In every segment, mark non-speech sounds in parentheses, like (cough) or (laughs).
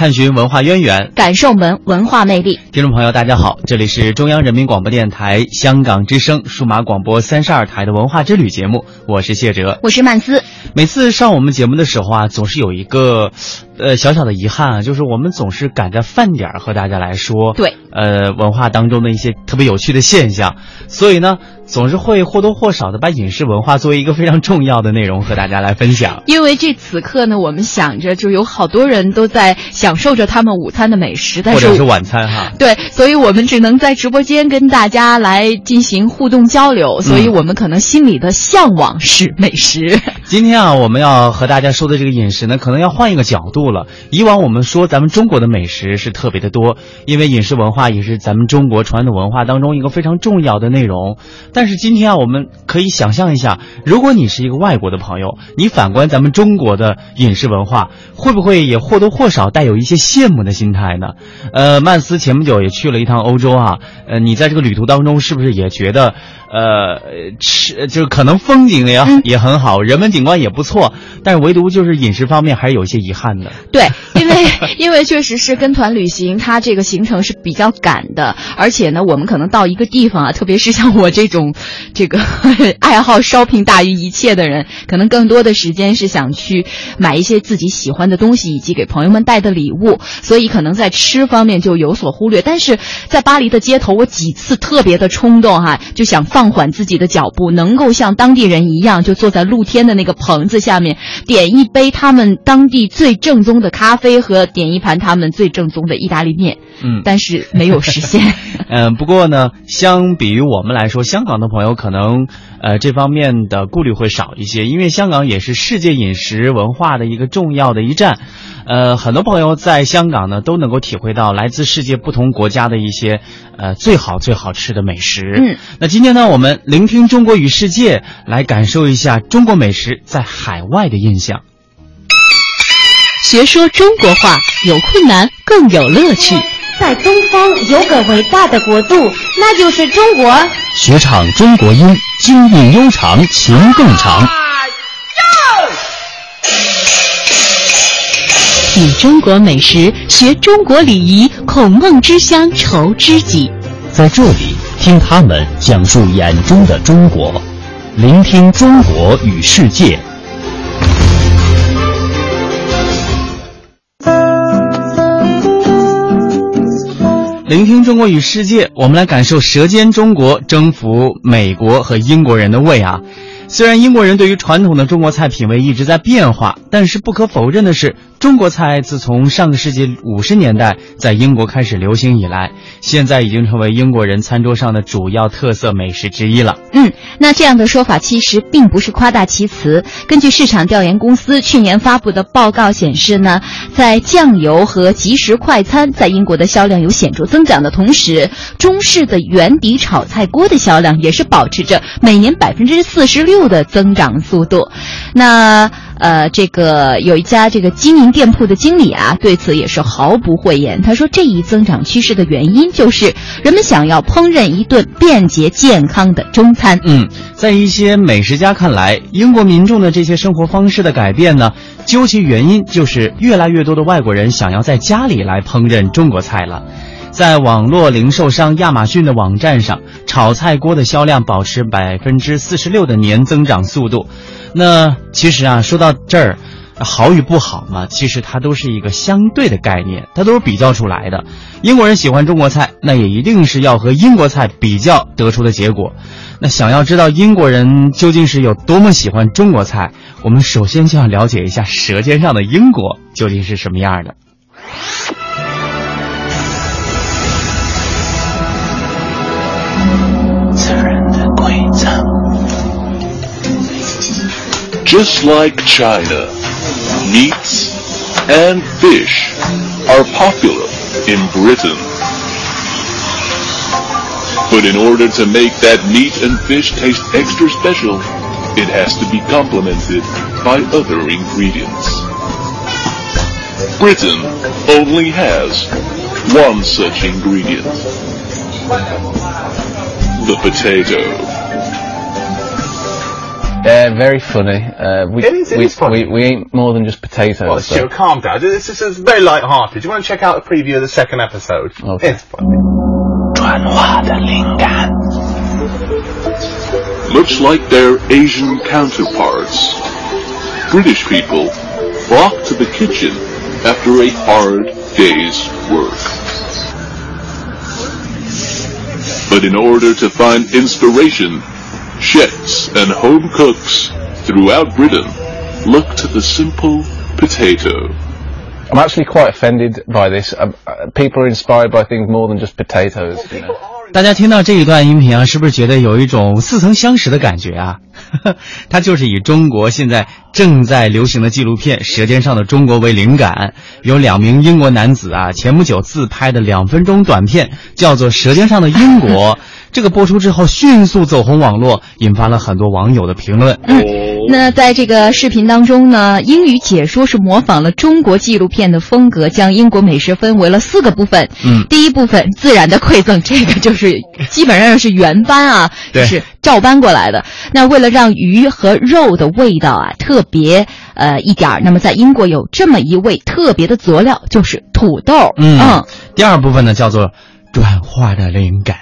探寻文化渊源，感受文文化魅力。听众朋友，大家好，这里是中央人民广播电台香港之声数码广播三十二台的文化之旅节目，我是谢哲，我是曼斯。每次上我们节目的时候啊，总是有一个，呃，小小的遗憾啊，就是我们总是赶在饭点儿和大家来说，对，呃，文化当中的一些特别有趣的现象，所以呢。总是会或多或少的把饮食文化作为一个非常重要的内容和大家来分享。因为这此刻呢，我们想着就有好多人都在享受着他们午餐的美食，或者是晚餐哈。对，所以我们只能在直播间跟大家来进行互动交流。所以我们可能心里的向往是美食。(laughs) 今天啊，我们要和大家说的这个饮食呢，可能要换一个角度了。以往我们说咱们中国的美食是特别的多，因为饮食文化也是咱们中国传统文化当中一个非常重要的内容。但是今天啊，我们可以想象一下，如果你是一个外国的朋友，你反观咱们中国的饮食文化，会不会也或多或少带有一些羡慕的心态呢？呃，曼斯前不久也去了一趟欧洲啊，呃，你在这个旅途当中是不是也觉得？呃，吃就可能风景也也很好，人文景观也不错，但是唯独就是饮食方面还是有一些遗憾的。(laughs) 对，因为因为确实是跟团旅行，它这个行程是比较赶的，而且呢，我们可能到一个地方啊，特别是像我这种这个 (laughs) 爱好 shopping 大于一切的人，可能更多的时间是想去买一些自己喜欢的东西，以及给朋友们带的礼物，所以可能在吃方面就有所忽略。但是在巴黎的街头，我几次特别的冲动哈，就想放。放缓自己的脚步，能够像当地人一样，就坐在露天的那个棚子下面，点一杯他们当地最正宗的咖啡和点一盘他们最正宗的意大利面。嗯，但是没有实现。(laughs) 嗯，不过呢，相比于我们来说，香港的朋友可能呃这方面的顾虑会少一些，因为香港也是世界饮食文化的一个重要的一站。呃，很多朋友在香港呢都能够体会到来自世界不同国家的一些呃最好最好吃的美食。嗯，那今天呢，我们聆听中国与世界，来感受一下中国美食在海外的印象。学说中国话，有困难更有乐趣。在东方有个伟大的国度，那就是中国。学唱中国音，经韵悠长，情更长。品中国美食，学中国礼仪，孔孟之乡愁知己。在这里，听他们讲述眼中的中国，聆听中国与世界。聆听中国与世界，我们来感受《舌尖中国》征服美国和英国人的胃啊！虽然英国人对于传统的中国菜品味一直在变化，但是不可否认的是。中国菜自从上个世纪五十年代在英国开始流行以来，现在已经成为英国人餐桌上的主要特色美食之一了。嗯，那这样的说法其实并不是夸大其词。根据市场调研公司去年发布的报告显示呢，在酱油和即食快餐在英国的销量有显著增长的同时，中式的圆底炒菜锅的销量也是保持着每年百分之四十六的增长速度。那。呃，这个有一家这个经营店铺的经理啊，对此也是毫不讳言。他说，这一增长趋势的原因就是人们想要烹饪一顿便捷健康的中餐。嗯，在一些美食家看来，英国民众的这些生活方式的改变呢，究其原因就是越来越多的外国人想要在家里来烹饪中国菜了。在网络零售商亚马逊的网站上，炒菜锅的销量保持百分之四十六的年增长速度。那其实啊，说到这儿，好与不好嘛，其实它都是一个相对的概念，它都是比较出来的。英国人喜欢中国菜，那也一定是要和英国菜比较得出的结果。那想要知道英国人究竟是有多么喜欢中国菜，我们首先就要了解一下《舌尖上的英国》究竟是什么样的。Just like China, meats and fish are popular in Britain. But in order to make that meat and fish taste extra special, it has to be complemented by other ingredients. Britain only has one such ingredient. The potato. Yeah, very funny. Uh, we, it is, it we, is funny. We, we ain't more than just potatoes. Well, so. Calm down. This is, very light-hearted. You want to check out a preview of the second episode? Okay. It's funny. Much like their Asian counterparts, British people flock to the kitchen after a hard day's work. But in order to find inspiration, chefs and home cooks throughout Britain look to the simple potato. I'm actually quite offended by this. Um, uh, people are inspired by things more than just potatoes. You know? 大家听到这一段音频啊，是不是觉得有一种似曾相识的感觉啊？(laughs) 它就是以中国现在正在流行的纪录片《舌尖上的中国》为灵感，有两名英国男子啊前不久自拍的两分钟短片，叫做《舌尖上的英国》。(laughs) 这个播出之后迅速走红网络，引发了很多网友的评论。嗯那在这个视频当中呢，英语解说是模仿了中国纪录片的风格，将英国美食分为了四个部分。嗯第一部分自然的馈赠，这个就是基本上是原班啊，对就是照搬过来的。那为了让鱼和肉的味道啊特别呃一点儿，那么在英国有这么一味特别的佐料，就是土豆。嗯，第二部分呢叫做转化的灵感。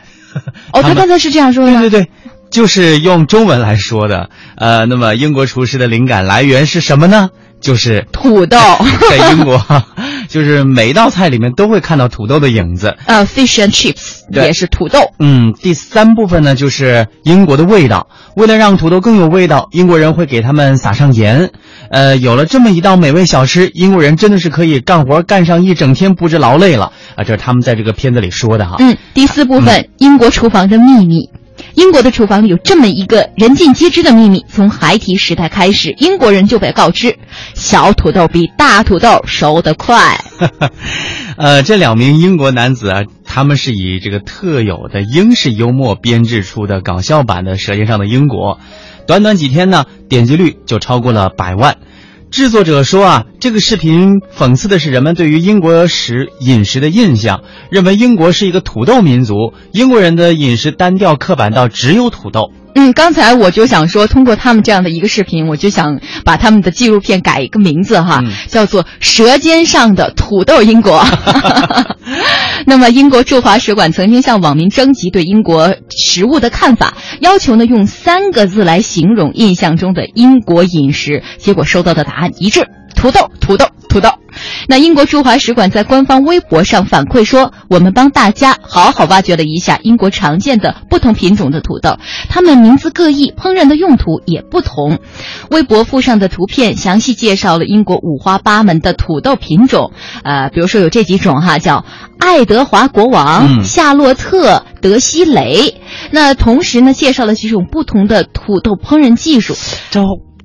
哦，(laughs) 他们刚才是这样说的？对对对，就是用中文来说的。呃，那么英国厨师的灵感来源是什么呢？就是土豆。(laughs) 在英国，(laughs) 就是每一道菜里面都会看到土豆的影子。呃，fish and chips 也是土豆。嗯，第三部分呢就是英国的味道。为了让土豆更有味道，英国人会给他们撒上盐。呃，有了这么一道美味小吃，英国人真的是可以干活干上一整天，不知劳累了啊！这是他们在这个片子里说的哈。嗯，第四部分、英国厨房的秘密。英国的厨房里有这么一个人尽皆知的秘密：从孩提时代开始，英国人就被告知，小土豆比大土豆熟得快。(laughs) 呃，这两名英国男子啊，他们是以这个特有的英式幽默编制出的搞笑版的《舌尖上的英国》，短短几天呢，点击率就超过了百万。制作者说啊，这个视频讽刺的是人们对于英国食饮食的印象，认为英国是一个土豆民族，英国人的饮食单调刻板到只有土豆。嗯，刚才我就想说，通过他们这样的一个视频，我就想把他们的纪录片改一个名字哈，嗯叫做《舌尖上的土豆英国》。(laughs) 那么，英国驻华使馆曾经向网民征集对英国食物的看法，要求呢用三个字来形容印象中的英国饮食，结果收到的答案一致：土豆，土豆，土豆。那英国驻华使馆在官方微博上反馈说，我们帮大家好好挖掘了一下英国常见的不同品种的土豆，它们名字各异，烹饪的用途也不同。微博附上的图片详细介绍了英国五花八门的土豆品种，呃，比如说有这几种哈，叫爱德华国王、嗯夏洛特、德西雷。那同时呢，介绍了几种不同的土豆烹饪技术。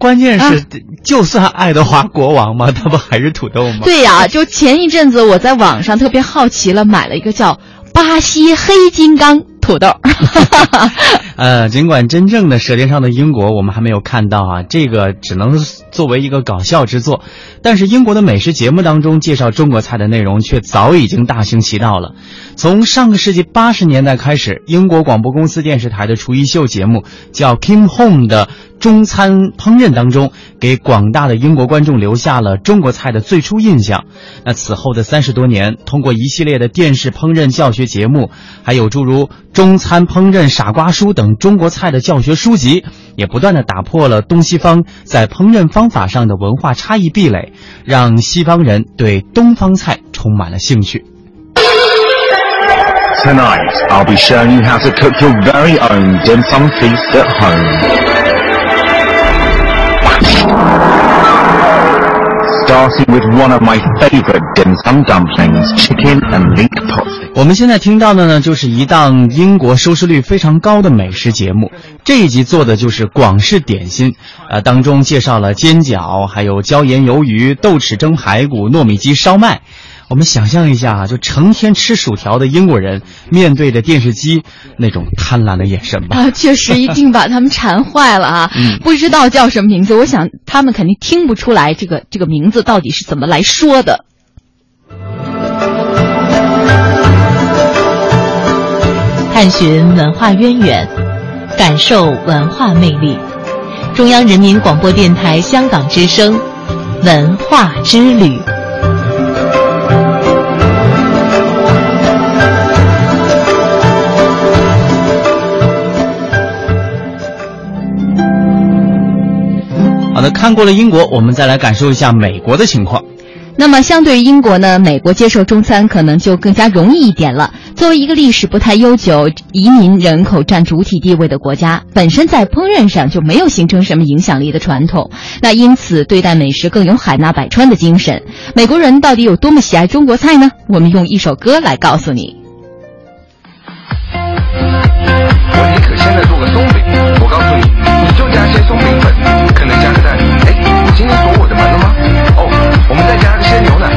这关键是，啊就算爱德华国王嘛，(laughs) 他不还是土豆吗？对呀、就前一阵子我在网上特别好奇了，买了一个叫巴西黑金刚土豆。(laughs) 呃，尽管真正的《舌尖上的英国》我们还没有看到啊，这个只能作为一个搞笑之作，但是英国的美食节目当中介绍中国菜的内容却早已经大行其道了。从上个世纪八十年代开始，英国广播公司电视台的厨艺秀节目叫《Kim Home》的中餐烹饪当中，给广大的英国观众留下了中国菜的最初印象。那此后的三十多年，通过一系列的电视烹饪教学节目，还有诸如《中中餐烹饪傻瓜书》等中国菜的教学书籍，也不断的打破了东西方在烹饪方法上的文化差异壁垒，让西方人对东方菜充满了兴趣。Tonight, I'll be showing you how to cook your very own dim sum feast at home. 我们现在听到的呢，就是一档英国收视率非常高的美食节目。这一集做的就是广式点心，呃，当中介绍了煎饺，还有椒盐鱿鱼、豆豉蒸排骨、糯米鸡烧麦。我们想象一下啊，就成天吃薯条的英国人，面对着电视机那种贪婪的眼神吧。啊，确实一定把他们馋坏了啊！嗯不知道叫什么名字，我想他们肯定听不出来这个这个名字到底是怎么来说的。探寻文化渊源，感受文化魅力。中央人民广播电台香港之声，文化之旅。的，看过了英国，我们再来感受一下美国的情况。那么，相对于英国呢，美国接受中餐可能就更加容易一点了。作为一个历史不太悠久、移民人口占主体地位的国家，本身在烹饪上就没有形成什么影响力的传统，那因此对待美食更有海纳百川的精神。美国人到底有多么喜爱中国菜呢？我们用一首歌来告诉你。牛奶，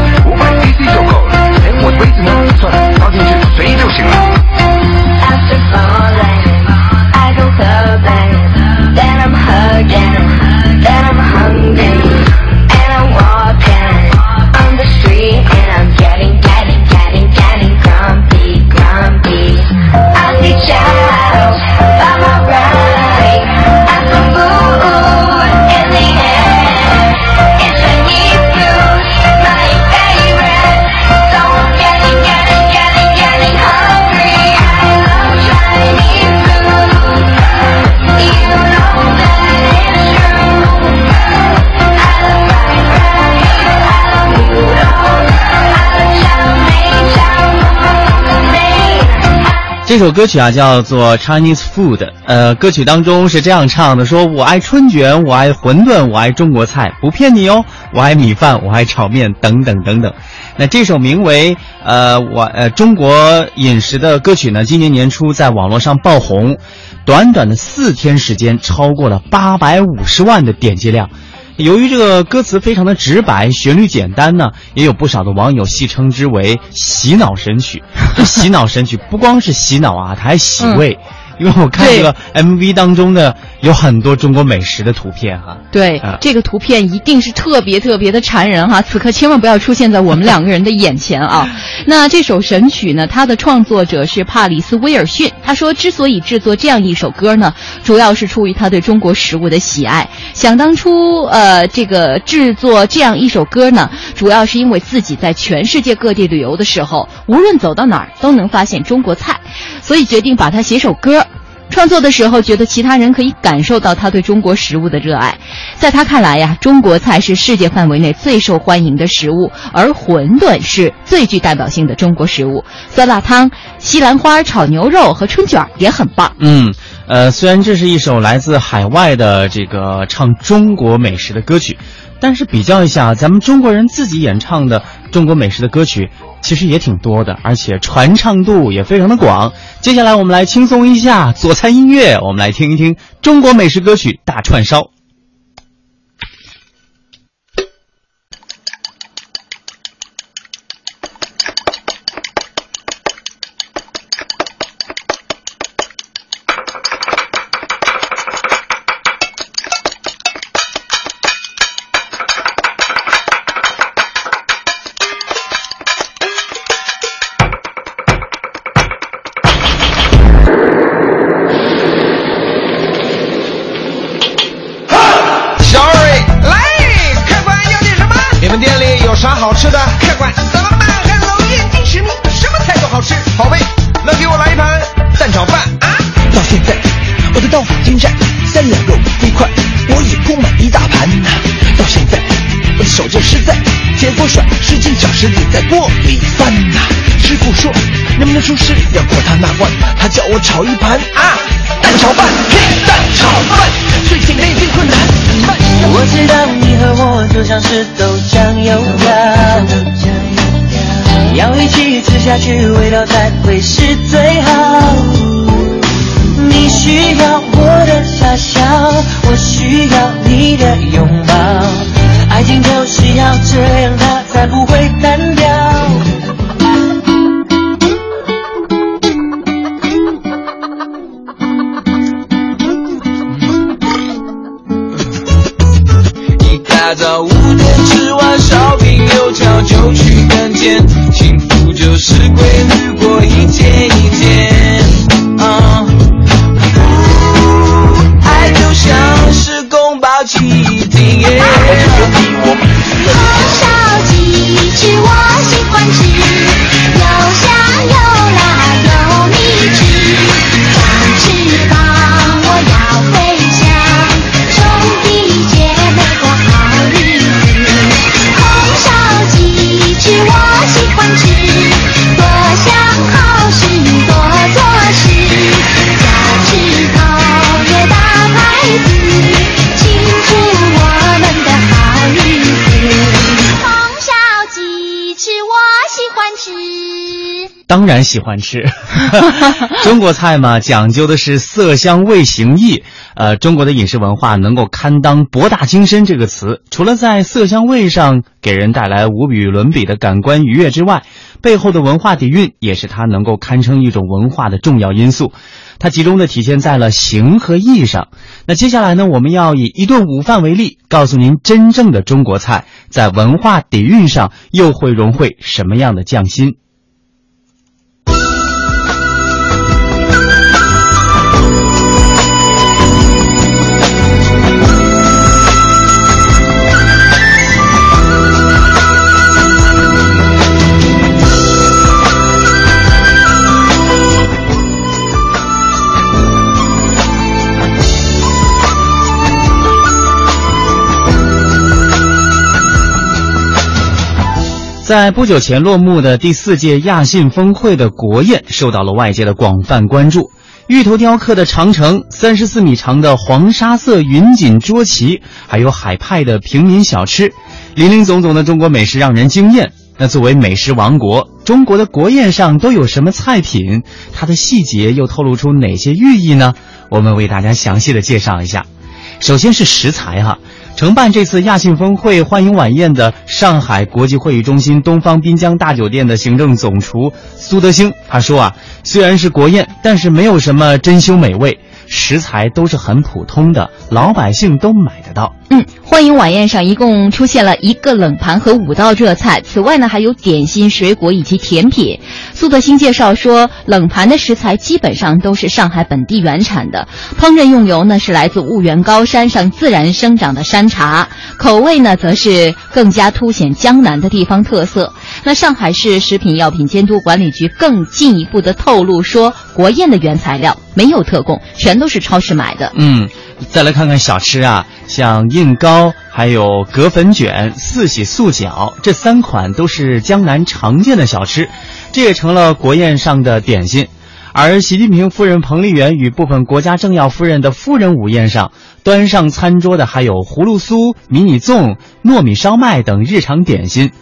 这首歌曲啊叫做 Chinese Food，呃，歌曲当中是这样唱的：说我爱春卷，我爱馄饨，我爱中国菜，不骗你哦，我爱米饭，我爱炒面，等等等等。那这首名为呃我呃中国饮食的歌曲呢，今年年初在网络上爆红，短短的四天时间，超过了八百五十万的点击量。由于这个歌词非常的直白，旋律简单呢，也有不少的网友戏称之为洗脑神曲。这洗脑神曲不光是洗脑啊，它还洗胃。因为我看这个 MV 当中的有很多中国美食的图片哈。对，啊这个图片一定是特别特别的馋人哈，此刻千万不要出现在我们两个人的眼前啊。(laughs) 那这首神曲呢，它的创作者是帕里斯威尔逊，他说之所以制作这样一首歌呢，主要是出于他对中国食物的喜爱。想当初，呃，这个制作这样一首歌呢，主要是因为自己在全世界各地旅游的时候，无论走到哪儿都能发现中国菜，所以决定把它写首歌。创作的时候，觉得其他人可以感受到他对中国食物的热爱。在他看来呀，中国菜是世界范围内最受欢迎的食物，而馄饨是最具代表性的中国食物。酸辣汤、西兰花炒牛肉和春卷也很棒。嗯，呃，虽然这是一首来自海外的这个唱中国美食的歌曲，但是比较一下，咱们中国人自己演唱的中国美食的歌曲，其实也挺多的，而且传唱度也非常的广。接下来我们来轻松一下佐餐音乐，我们来听一听中国美食歌曲大串烧。在锅里翻呐。师傅说，能不能出师要过他那关，他叫我炒一盘啊蛋炒饭，嘿，蛋炒饭，最近内定困难。我知道你和我就像是豆浆油条，要一起吃下去，味道才会是最好。你需要我的傻笑，我需要你的拥抱，爱情就是要这样，它才不会单调。大早五点吃完烧饼油条就去干天，幸福就是规律过一天一天。当然喜欢吃，(laughs) 中国菜嘛，讲究的是色香味形意。呃，中国的饮食文化能够堪当“博大精深”这个词，除了在色香味上给人带来无与伦比的感官愉悦之外，背后的文化底蕴也是它能够堪称一种文化的重要因素。它集中的体现在了形和意上。那接下来呢，我们要以一顿午饭为例，告诉您真正的中国菜在文化底蕴上又会融汇什么样的匠心。在不久前落幕的第四届亚信峰会的国宴受到了外界的广泛关注。芋头雕刻的长城、三十四米长的黄沙色云锦桌旗，还有海派的平民小吃，林林总总的中国美食让人惊艳。那作为美食王国，中国的国宴上都有什么菜品？它的细节又透露出哪些寓意呢？我们为大家详细的介绍一下。首先是食材哈、承办这次亚信峰会欢迎晚宴的上海国际会议中心东方滨江大酒店的行政总厨苏德兴，他说啊，虽然是国宴，但是没有什么珍馐美味，食材都是很普通的，老百姓都买得到。嗯，欢迎晚宴上一共出现了一个冷盘和五道热菜，此外呢还有点心、水果以及甜品。苏德兴介绍说，冷盘的食材基本上都是上海本地原产的，烹饪用油呢是来自婺源高山上自然生长的山茶，口味呢则是更加凸显江南的地方特色。那上海市食品药品监督管理局更进一步的透露说，国宴的原材料没有特供，全都是超市买的。嗯，再来看看小吃啊，像印糕，还有葛粉卷、四喜素饺，这三款都是江南常见的小吃，这也成了国宴上的点心。而习近平夫人彭丽媛与部分国家政要夫人的夫人午宴上，端上餐桌的还有葫芦酥、迷你粽、糯米烧麦等日常点心。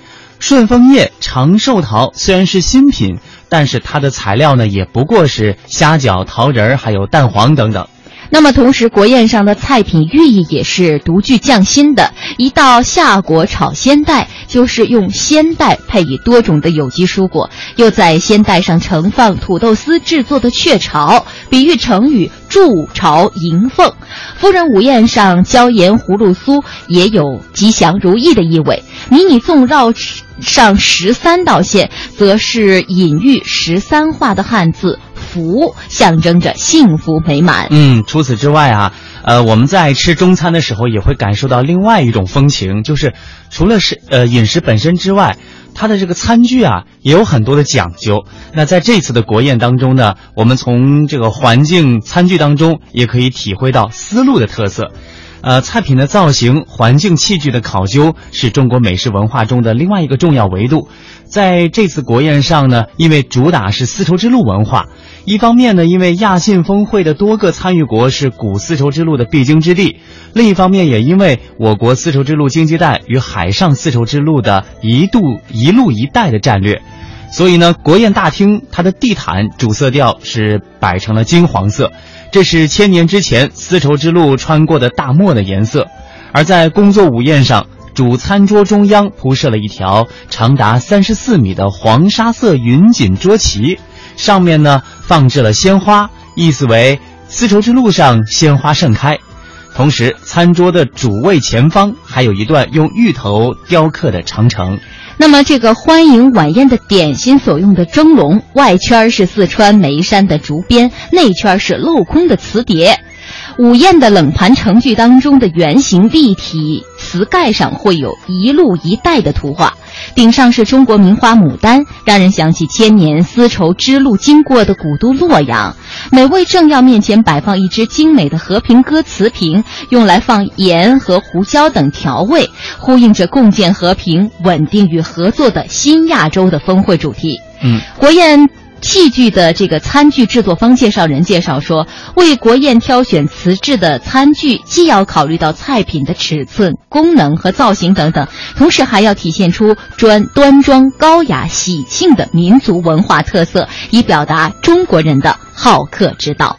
顺丰叶长寿桃虽然是新品，但是它的材料呢也不过是虾饺、桃仁儿还有蛋黄等等。那么，同时国宴上的菜品寓意也是独具匠心的。一道夏果炒鲜带，就是用鲜带配以多种的有机蔬果，又在鲜带上盛放土豆丝制作的雀巢，比喻成语“筑巢迎凤”。夫人午宴上椒盐葫芦酥也有吉祥如意的意味。迷你粽绕上十三道线，则是隐喻十三画的汉字。福象征着幸福美满。嗯，除此之外啊，呃，我们在吃中餐的时候也会感受到另外一种风情，就是除了是呃饮食本身之外，它的这个餐具啊也有很多的讲究。那在这次的国宴当中呢，我们从这个环境餐具当中也可以体会到丝路的特色。呃，菜品的造型、环境器具的考究是中国美食文化中的另外一个重要维度。在这次国宴上呢，因为主打是丝绸之路文化，一方面呢，因为亚信峰会的多个参与国是古丝绸之路的必经之地；另一方面，也因为我国丝绸之路经济带与海上丝绸之路的一度一路一带的战略。所以呢，国宴大厅它的地毯主色调是摆成了金黄色，这是千年之前丝绸之路穿过的大漠的颜色。而在工作午宴上，主餐桌中央铺设了一条长达三十四米的黄沙色云锦桌旗，上面呢放置了鲜花，意思为丝绸之路上鲜花盛开。同时，餐桌的主位前方还有一段用芋头雕刻的长城。那么，这个欢迎晚宴的点心所用的蒸笼，外圈是四川眉山的竹编，内圈是镂空的瓷碟。午宴的冷盘成具当中的圆形立体瓷盖上会有一路一带的图画，顶上是中国名花牡丹，让人想起千年丝绸之路经过的古都洛阳。每位政要面前摆放一只精美的和平鸽瓷瓶，用来放盐和胡椒等调味，呼应着共建和平、稳定与合作的新亚洲的峰会主题。嗯，国宴。器具的这个餐具制作方介绍人介绍说，为国宴挑选瓷制的餐具，既要考虑到菜品的尺寸、功能和造型等等，同时还要体现出专端庄、高雅、喜庆的民族文化特色，以表达中国人的好客之道。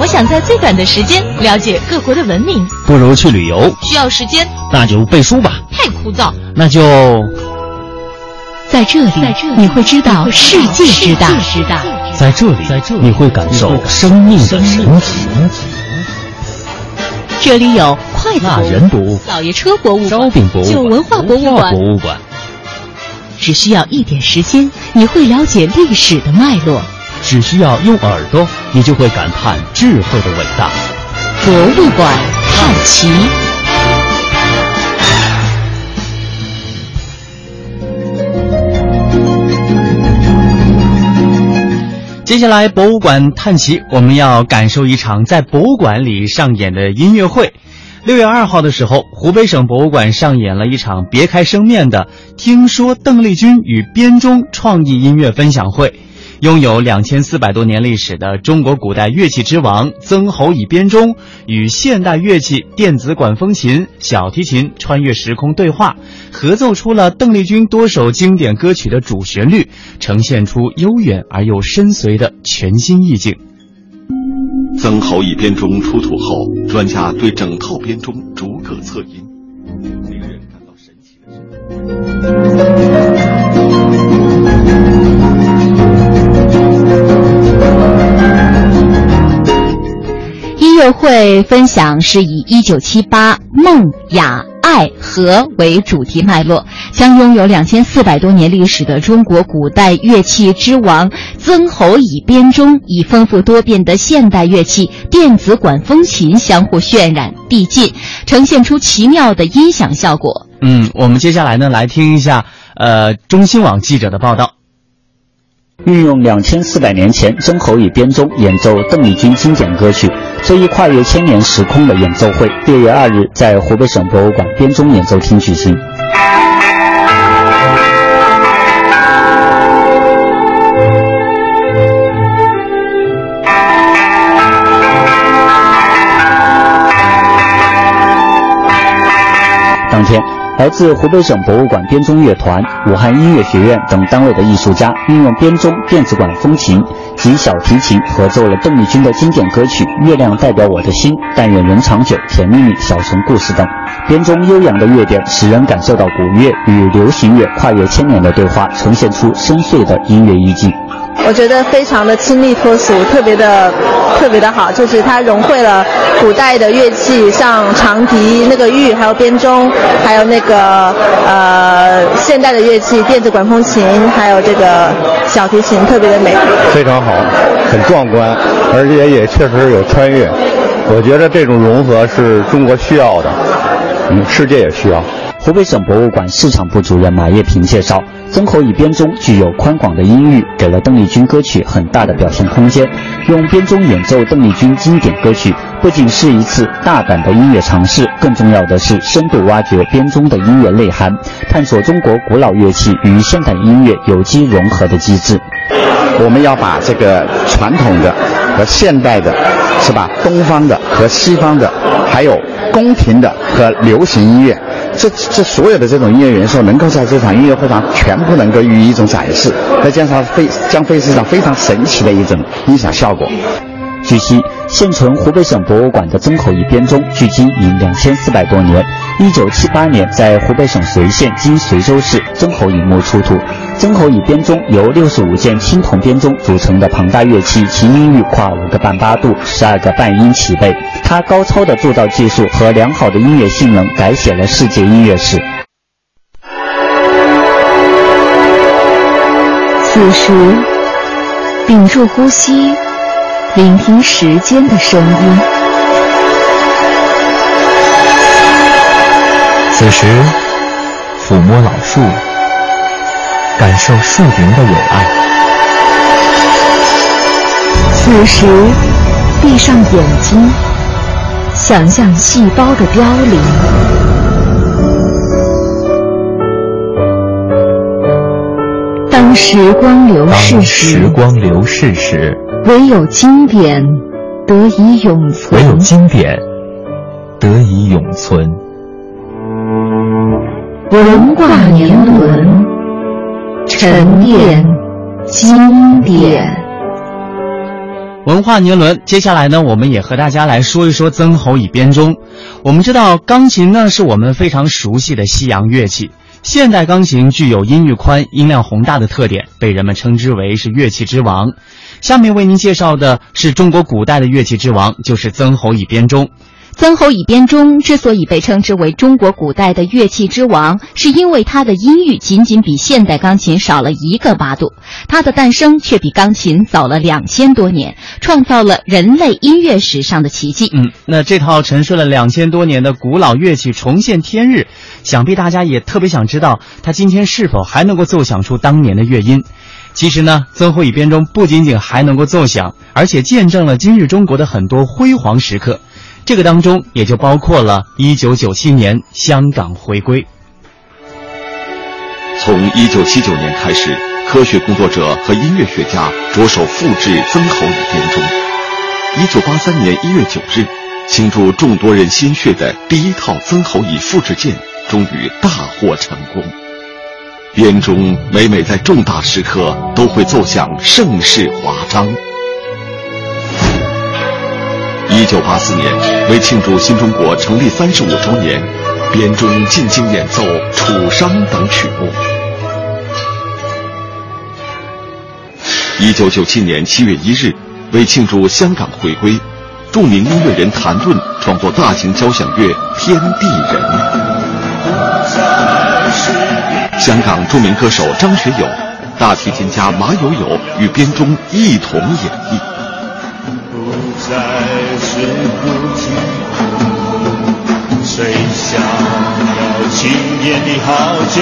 我想在最短的时间了解各国的文明，不如去旅游，需要时间，那就背书吧。太枯燥，那就在这里，你会知道世界之大。在这里，你会感受生命的神奇。这里有快乐人博、老爷车博物馆、烧饼博物馆、旧文化博物馆。博物馆，只需要一点时间，你会了解历史的脉络。只需要用耳朵，你就会感叹智慧的伟大。博物馆探奇。接下来，博物馆探奇，我们要感受一场在博物馆里上演的音乐会。六月二号的时候，湖北省博物馆上演了一场别开生面的“听说邓丽君与编钟”创意音乐分享会。拥有两千四百多年历史的中国古代乐器之王曾侯乙编钟与现代乐器电子管风琴、小提琴穿越时空对话，合奏出了邓丽君多首经典歌曲的主旋律，呈现出悠远而又深邃的全新意境。曾侯乙编钟出土后，专家对整套编钟逐个测音，令人感到神奇的是。音乐会分享是以一九七八梦雅爱和为主题脉络，将拥有两千四百多年历史的中国古代乐器之王曾侯乙编钟，以丰富多变的现代乐器电子管风琴相互渲染递进，呈现出奇妙的音响效果。嗯，我们接下来呢来听一下，呃，中新网记者的报道。运用两千四百年前曾侯乙编钟演奏邓丽君经典歌曲，这一跨越千年时空的演奏会，六月二日在湖北省博物馆编钟演奏厅举行。当天。来自湖北省博物馆编钟乐团、武汉音乐学院等单位的艺术家，运用编钟、电子管风琴及小提琴合奏了邓丽君的经典歌曲《月亮代表我的心》《但愿人长久》《甜蜜蜜》《小城故事》等。编钟悠扬的乐点，使人感受到古乐与流行乐跨越千年的对话，呈现出深邃的音乐意境。我觉得非常的清丽脱俗，特别的特别的好，就是它融汇了古代的乐器，像长笛、那个玉，还有编钟，还有那个呃现代的乐器，电子管风琴，还有这个小提琴，特别的美。非常好，很壮观，而且也确实有穿越。我觉得这种融合是中国需要的，嗯，世界也需要。湖北省博物馆市场部主任马叶平介绍，曾侯乙编钟具有宽广的音域，给了邓丽君歌曲很大的表现空间。用编钟演奏邓丽君经典歌曲，不仅是一次大胆的音乐尝试，更重要的是深度挖掘编钟的音乐内涵，探索中国古老乐器与现代音乐有机融合的机制。我们要把这个传统的和现代的，是吧？东方的和西方的，还有宫廷的和流行音乐，这这所有的这种音乐元素，能够在这场音乐会上全部能够予以一种展示，再加上非将会是一场非常神奇的一种音响效果。据悉，现存湖北省博物馆的曾侯乙编钟距今已两千四百多年。一九七八年，在湖北省随县今随州市曾侯乙墓出土。曾侯乙编钟由六十五件青铜编钟组成的庞大乐器，其音域跨五个半八度，十二个半音齐备。它高超的铸造技术和良好的音乐性能，改写了世界音乐史。此时，屏住呼吸。聆听时间的声音。此时，抚摸老树，感受树林的友爱。此时，闭上眼睛，想象细胞的凋零。当时光流逝时，时光流逝时。唯有经典得以永存。唯有经典得以永存。文化年轮，沉淀经典。文化年轮，接下来呢，我们也和大家来说一说曾侯乙编钟。我们知道，钢琴呢是我们非常熟悉的西洋乐器。现代钢琴具有音域宽、音量宏大的特点，被人们称之为是乐器之王。下面为您介绍的是中国古代的乐器之王，就是曾侯乙编钟。曾侯乙编钟之所以被称之为中国古代的乐器之王，是因为它的音域仅仅比现代钢琴少了一个八度，它的诞生却比钢琴早了两千多年，创造了人类音乐史上的奇迹。嗯，那这套沉睡了两千多年的古老乐器重现天日，想必大家也特别想知道，它今天是否还能够奏响出当年的乐音？其实呢，曾侯乙编钟不仅仅还能够奏响，而且见证了今日中国的很多辉煌时刻。这个当中也就包括了1997年香港回归。从1979年开始，科学工作者和音乐学家着手复制曾侯乙编钟。1983年1月9日，倾注众多人心血的第一套曾侯乙复制件终于大获成功。编钟每每在重大时刻都会奏响盛世华章。一九八四年，为庆祝新中国成立三十五周年，编钟进京演奏《楚商》等曲目。一九九七年七月一日，为庆祝香港回归，著名音乐人谭盾创作大型交响乐《天地人》。香港著名歌手张学友、大提琴家马友友与编钟一同演绎。不再是孤寂，谁想要今夜的号角？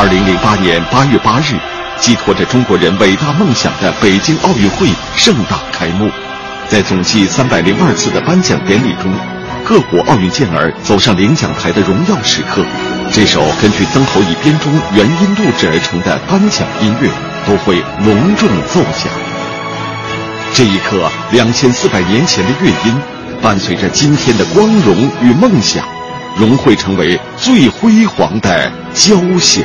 二零零八年八月八日。寄托着中国人伟大梦想的北京奥运会盛大开幕，在总计三百零二次的颁奖典礼中，各国奥运健儿走上领奖台的荣耀时刻，这首根据曾侯乙编钟原音录制而成的颁奖音乐都会隆重奏响。这一刻，两千四百年前的乐音，伴随着今天的光荣与梦想，融汇成为最辉煌的交响。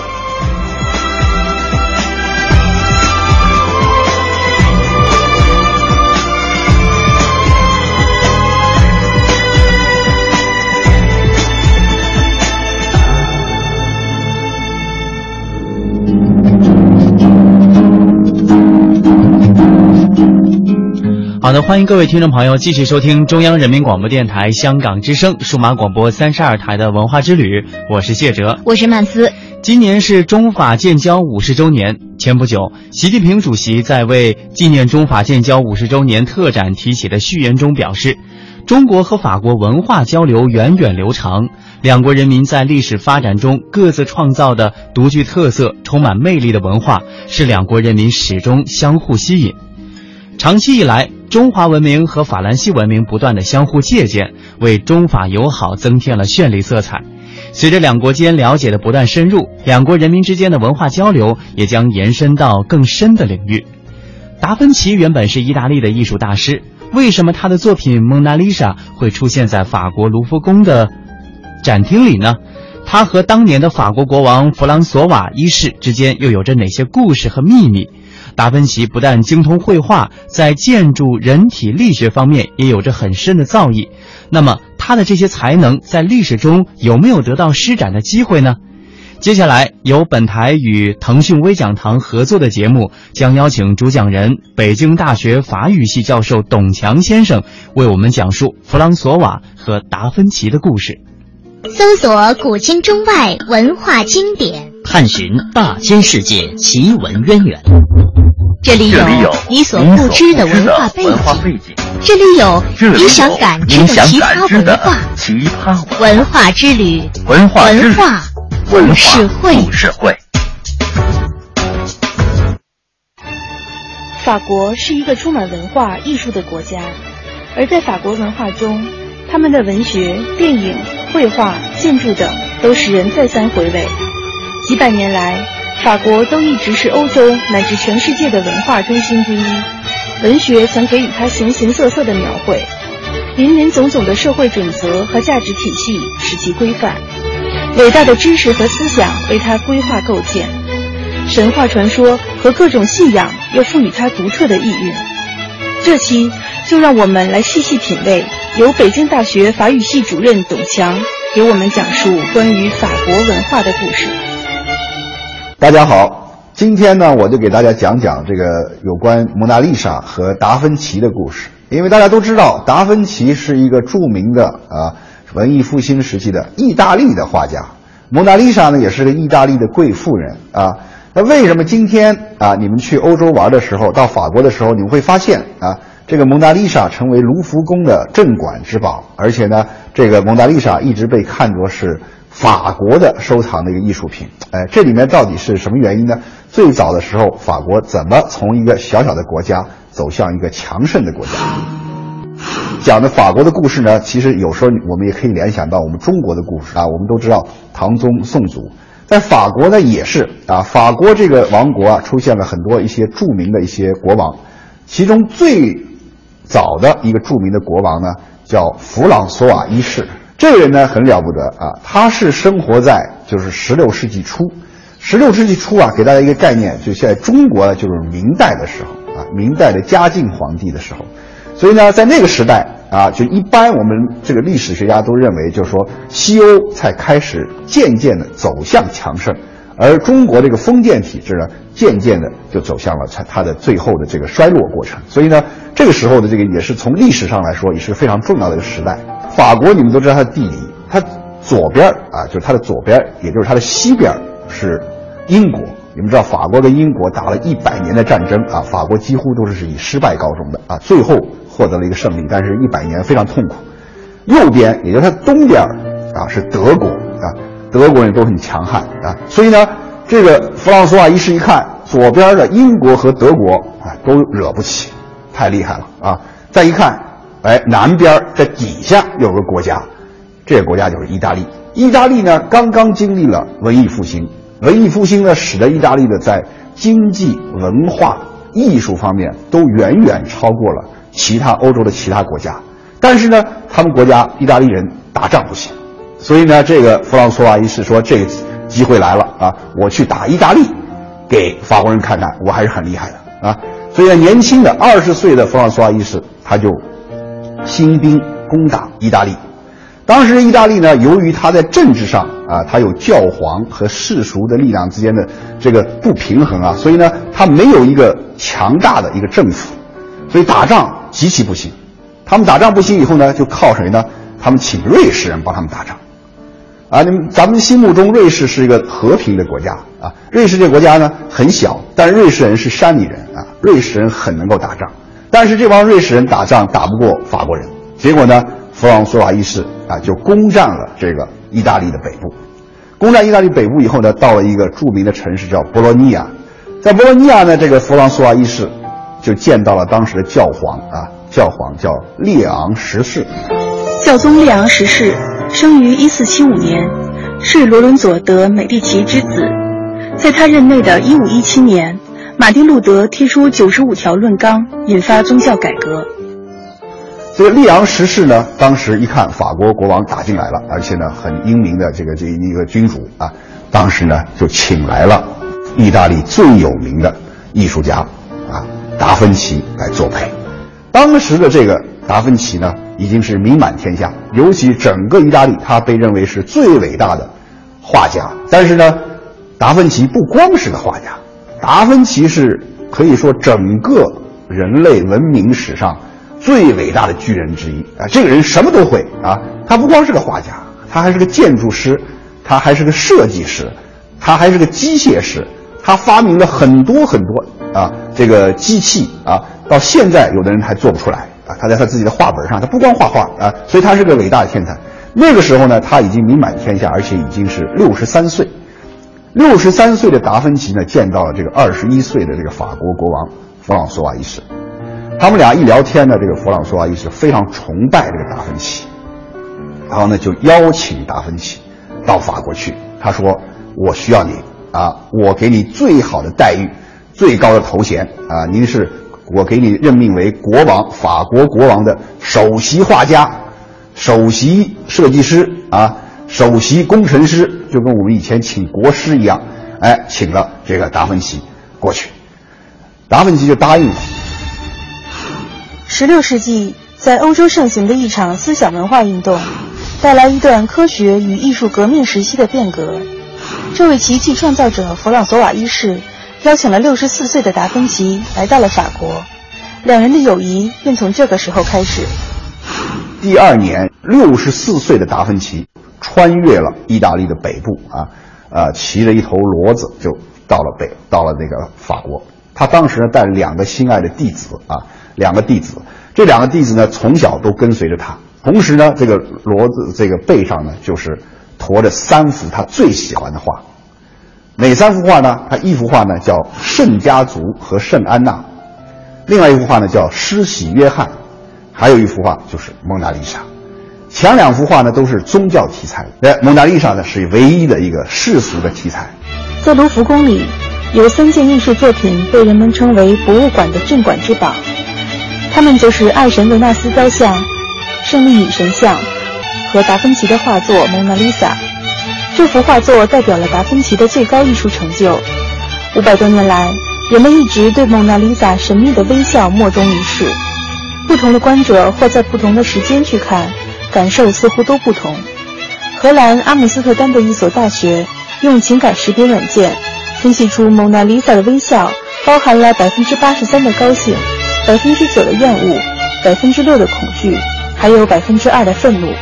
的，欢迎各位听众朋友继续收听中央人民广播电台香港之声数码广播三十二台的文化之旅，我是谢哲，我是曼斯。今年是中法建交五十周年，前不久，习近平主席在为纪念中法建交五十周年特展题写的序言中表示，中国和法国文化交流源远流长，两国人民在历史发展中各自创造的独具特色、充满魅力的文化，是两国人民始终相互吸引。长期以来，中华文明和法兰西文明不断的相互借鉴，为中法友好增添了绚丽色彩。随着两国间了解的不断深入，两国人民之间的文化交流也将延伸到更深的领域。达芬奇原本是意大利的艺术大师，为什么他的作品《蒙娜丽莎》会出现在法国卢浮宫的展厅里呢？他和当年的法国国王弗朗索瓦一世之间又有着哪些故事和秘密？达芬奇不但精通绘画，在建筑、人体力学方面也有着很深的造诣。那么，他的这些才能在历史中有没有得到施展的机会呢？接下来，由本台与腾讯微讲堂合作的节目将邀请主讲人北京大学法语系教授董强先生为我们讲述弗朗索瓦和达芬奇的故事。搜索古今中外文化经典，探寻大千世界奇闻渊源。这里有你所不知的文化背景，这里有你想感知的奇葩文化。奇葩文化之旅，文化文化故事会。故事会。法国是一个充满文化艺术的国家，而在法国文化中，他们的文学、电影、绘画、建筑等都使人再三回味。几百年来，法国都一直是欧洲乃至全世界的文化中心之一。文学曾给予它形形色色的描绘，林林总总的社会准则和价值体系使其规范，伟大的知识和思想为它规划构建，神话传说和各种信仰又赋予它独特的意蕴。这期就让我们来细细品味由北京大学法语系主任董强给我们讲述关于法国文化的故事。大家好，今天呢，我就给大家讲讲这个有关蒙娜丽莎和达芬奇的故事。因为大家都知道，达芬奇是一个著名的啊文艺复兴时期的意大利的画家，蒙娜丽莎呢也是个意大利的贵妇人啊。那为什么今天啊你们去欧洲玩的时候，到法国的时候，你们会发现啊这个蒙娜丽莎成为卢浮宫的镇馆之宝，而且呢这个蒙娜丽莎一直被看作是法国的收藏的一个艺术品。哎，这里面到底是什么原因呢？最早的时候，法国怎么从一个小小的国家走向一个强盛的国家？讲的法国的故事呢，其实有时候我们也可以联想到我们中国的故事啊。我们都知道唐宗宋祖，在法国呢也是啊。法国这个王国啊，出现了很多一些著名的一些国王，其中最早的一个著名的国王呢，叫弗朗索瓦一世。这个人呢很了不得啊，他是生活在就是十六世纪初。十六世纪初啊，给大家一个概念，就现在中国就是明代的时候啊，明代的嘉靖皇帝的时候。所以呢，在那个时代啊，就一般我们这个历史学家都认为，就是说西欧才开始渐渐的走向强盛，而中国这个封建体制呢，渐渐的就走向了它它的最后的这个衰落过程。所以呢，这个时候的这个也是从历史上来说，也是非常重要的一个时代。法国你们都知道它的地理，它左边啊，就是它的左边，也就是它的西边是英国。你们知道法国跟英国打了一百年的战争啊，法国几乎都是以失败告终的啊，最后获得了一个胜利，但是一百年非常痛苦。右边，也就是它东边啊，是德国啊，德国人都很强悍啊，所以呢，这个弗朗索瓦一世一看，左边的英国和德国啊都惹不起，太厉害了啊。再一看，哎，南边在底下有个国家，这个国家就是意大利。意大利呢，刚刚经历了文艺复兴。文艺复兴呢，使得意大利的在经济、文化、艺术方面都远远超过了其他欧洲的其他国家。但是呢，他们国家意大利人打仗不行，所以呢，这个弗朗索瓦一世说：“这机会来了啊，我去打意大利，给法国人看看，我还是很厉害的啊。”所以呢，年轻的二十岁的弗朗索瓦一世，他就兴兵攻打意大利。当时意大利呢，由于他在政治上啊，他有教皇和世俗的力量之间的这个不平衡啊，所以呢，他没有一个强大的一个政府，所以打仗极其不行。他们打仗不行以后呢，就靠谁呢？他们请瑞士人帮他们打仗。啊，你们咱们心目中瑞士是一个和平的国家啊，瑞士这个国家呢很小，但瑞士人是山里人啊，瑞士人很能够打仗，但是这帮瑞士人打仗打不过法国人，结果呢？弗朗索瓦一世啊，就攻占了这个意大利的北部。攻占意大利北部以后呢，到了一个著名的城市叫博洛尼亚。在博洛尼亚呢，这个弗朗索瓦一世就见到了当时的教皇啊，教皇叫列昂十世。教宗列昂十世生于1475年，是罗伦佐德美第奇之子。在他任内的一五一七年，马丁路德提出九十五条论纲，引发宗教改革。这个利昂十世呢，当时一看法国国王打进来了，而且呢很英明的这个这一个君主啊，当时呢就请来了意大利最有名的艺术家啊达芬奇来作陪。当时的这个达芬奇呢，已经是名满天下，尤其整个意大利，他被认为是最伟大的画家。但是呢，达芬奇不光是个画家，达芬奇是可以说整个人类文明史上。最伟大的巨人之一啊！这个人什么都会啊！他不光是个画家，他还是个建筑师，他还是个设计师，他还是个机械师，他发明了很多很多啊这个机器啊，到现在有的人还做不出来他在他自己的画本上，他不光画画啊，所以他是个伟大的天才。那个时候呢，他已经名满天下，而且已经是六十三岁。六十三岁的达芬奇呢，见到了这个二十一岁的这个法国国王弗朗索瓦一世。他们俩一聊天呢，这个弗朗索瓦一世非常崇拜这个达芬奇，然后呢就邀请达芬奇到法国去。他说：“我需要你啊，我给你最好的待遇，最高的头衔啊，您是我给你任命为国王，法国国王的首席画家、首席设计师啊，首席工程师，就跟我们以前请国师一样。哎，请了这个达芬奇过去，达芬奇就答应了。”十六世纪，在欧洲盛行的一场思想文化运动，带来一段科学与艺术革命时期的变革。这位奇迹创造者弗朗索瓦一世邀请了六十四岁的达芬奇来到了法国，两人的友谊便从这个时候开始。第二年，六十四岁的达芬奇穿越了意大利的北部啊，呃，骑着一头骡子就到了北，到了那个法国。他当时呢带了两个心爱的弟子啊，两个弟子，这两个弟子呢从小都跟随着他。同时呢，这个骡子这个背上呢就是驮着三幅他最喜欢的画。哪三幅画呢？他一幅画呢叫《圣家族》和《圣安娜》，另外一幅画呢叫《施洗约翰》，还有一幅画就是《蒙娜丽莎》。前两幅画呢都是宗教题材，哎，《蒙娜丽莎》呢是唯一的一个世俗的题材。在卢浮宫里，有三件艺术作品被人们称为博物馆的镇馆之宝，它们就是爱神维纳斯雕像、胜利女神像和达芬奇的画作《蒙娜丽莎》。这幅画作代表了达芬奇的最高艺术成就。五百多年来，人们一直对蒙娜丽莎神秘的微笑莫衷一是。不同的观者或在不同的时间去看，感受似乎都不同。荷兰阿姆斯特丹的一所大学用情感识别软件分析出蒙娜丽莎的微笑包含了百分之八十三的高兴，百分之九的厌恶，百分之六的恐惧，还有百分之二的愤怒。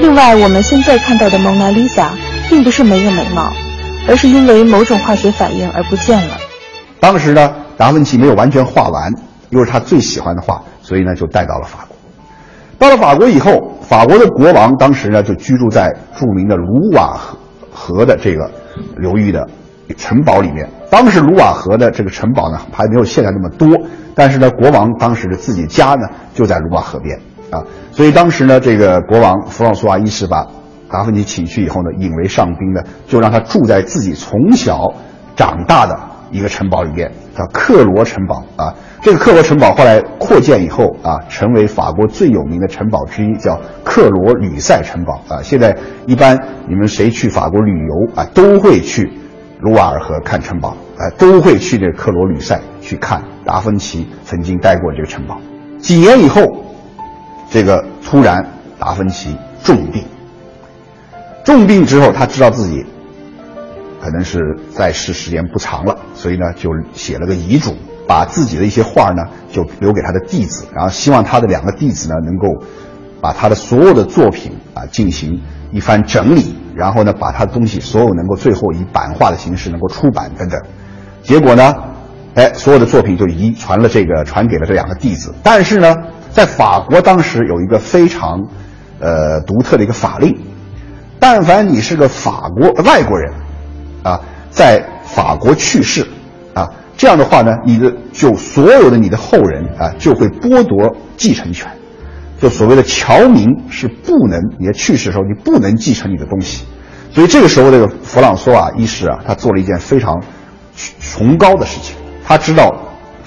另外，我们现在看到的蒙娜丽莎并不是没有美貌，而是因为某种化学反应而不见了。当时呢，达芬奇没有完全画完，又是他最喜欢的画，所以呢就带到了法国。到了法国以后，法国的国王当时呢就居住在著名的卢瓦河河的这个流域的城堡里面。当时卢瓦河的这个城堡呢还没有现在那么多，但是呢，国王当时的自己家呢就在卢瓦河边啊，所以当时呢，这个国王弗朗索瓦一世把达芬奇请去以后呢，引为上宾呢，就让他住在自己从小长大的一个城堡里面，叫克罗城堡啊。这个克罗城堡后来扩建以后啊，成为法国最有名的城堡之一，叫克罗吕塞城堡啊。现在一般你们谁去法国旅游啊，都会去卢瓦尔河看城堡，啊，都会去这克罗吕塞去看达芬奇曾经待过这个城堡。几年以后，这个突然达芬奇重病，重病之后他知道自己可能是在世时间不长了，所以呢就写了个遗嘱。把自己的一些画呢，就留给他的弟子，然后希望他的两个弟子呢，能够把他的所有的作品啊进行一番整理，然后呢，把他的东西所有能够最后以版画的形式能够出版等等。结果呢，哎，所有的作品就遗传了这个传给了这两个弟子。但是呢，在法国当时有一个非常呃独特的一个法令，但凡你是个法国外国人啊，在法国去世啊。这样的话呢，你的就所有的你的后人啊，就会剥夺继承权，就所谓的侨民是不能，你在去世的时候你不能继承你的东西，所以这个时候这个弗朗索瓦一世啊，他做了一件非常崇高的事情，他知道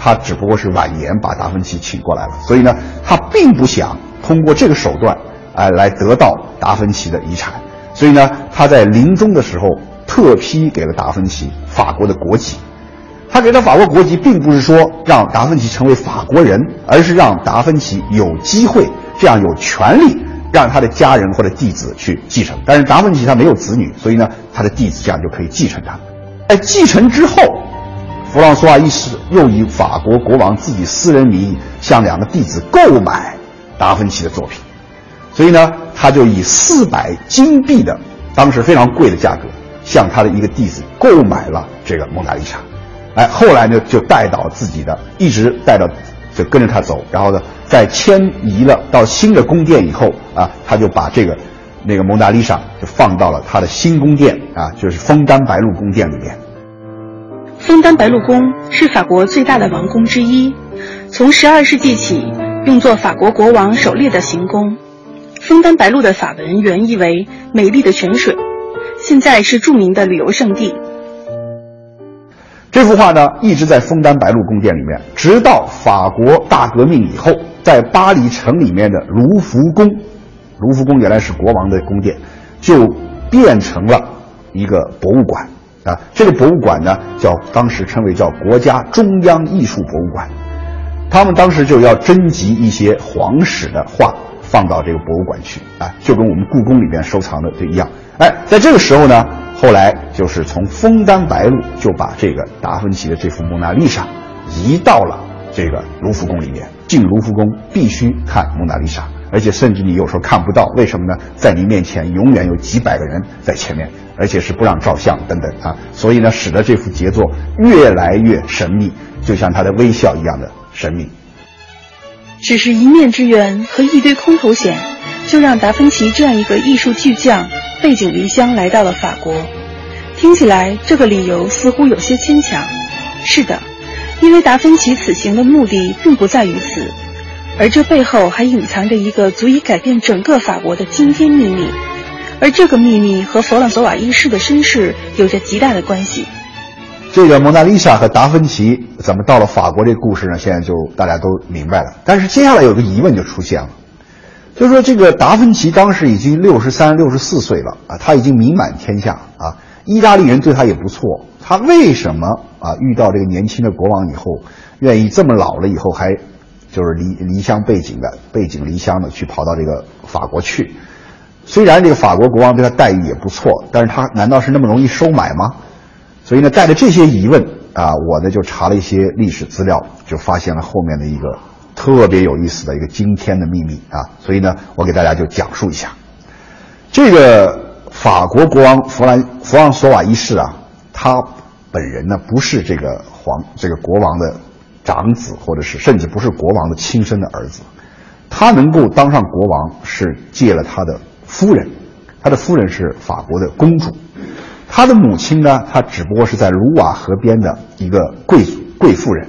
他只不过是晚年把达芬奇请过来了，所以呢，他并不想通过这个手段哎来得到达芬奇的遗产，所以呢，他在临终的时候特批给了达芬奇法国的国籍。他给他法国国籍，并不是说让达芬奇成为法国人，而是让达芬奇有机会，这样有权利让他的家人或者弟子去继承。但是达芬奇他没有子女，所以呢，他的弟子这样就可以继承他。在继承之后，弗朗索瓦一世又以法国国王自己私人名义向两个弟子购买达芬奇的作品，所以呢，他就以四百金币的当时非常贵的价格，向他的一个弟子购买了这个蒙娜丽莎。哎，后来呢，就带到自己的，一直带到，就跟着他走。然后呢，在迁移了到新的宫殿以后啊，他就把这个那个蒙娜丽莎就放到了他的新宫殿啊，就是枫丹白露宫殿里面。枫丹白露宫是法国最大的王宫之一，从十二世纪起用作法国国王狩猎的行宫。枫丹白露的法文原意为“美丽的泉水”，现在是著名的旅游胜地。这幅画呢，一直在枫丹白露宫殿里面，直到法国大革命以后，在巴黎城里面的卢浮宫，卢浮宫原来是国王的宫殿，就变成了一个博物馆啊。这个博物馆呢，叫当时称为叫国家中央艺术博物馆。他们当时就要征集一些皇室的画，放到这个博物馆去啊，就跟我们故宫里面收藏的这一样。哎，在这个时候呢，后来就是从枫丹白露就把这个达芬奇的这幅蒙娜丽莎移到了这个卢浮宫里面。进卢浮宫必须看蒙娜丽莎，而且甚至你有时候看不到，为什么呢？在你面前永远有几百个人在前面，而且是不让照相等等啊，所以呢，使得这幅杰作越来越神秘，就像他的微笑一样的神秘。只是一面之缘和一堆空头钱，就让达芬奇这样一个艺术巨匠背井离乡来到了法国。听起来这个理由似乎有些牵强。是的，因为达芬奇此行的目的并不在于此，而这背后还隐藏着一个足以改变整个法国的惊天秘密，而这个秘密和弗朗索瓦一世的身世有着极大的关系。这个蒙娜丽莎和达芬奇怎么到了法国？这个故事呢，现在就大家都明白了。但是接下来有个疑问就出现了，就是说这个达芬奇当时已经六十三、六十四岁了啊，他已经名满天下啊，意大利人对他也不错，他为什么啊遇到这个年轻的国王以后，愿意这么老了以后还就是离离乡背井的背井离乡的去跑到这个法国去？虽然这个法国国王对他待遇也不错，但是他难道是那么容易收买吗？所以呢，带着这些疑问啊，我呢就查了一些历史资料，就发现了后面的一个特别有意思的一个惊天的秘密啊。所以呢，我给大家就讲述一下。这个法国国王弗兰弗朗索瓦一世啊，他本人呢不是这个皇这个国王的长子，或者是甚至不是国王的亲生的儿子。他能够当上国王是借了他的夫人，他的夫人是法国的公主。他的母亲呢，她只不过是在卢瓦河边的一个贵族贵妇人，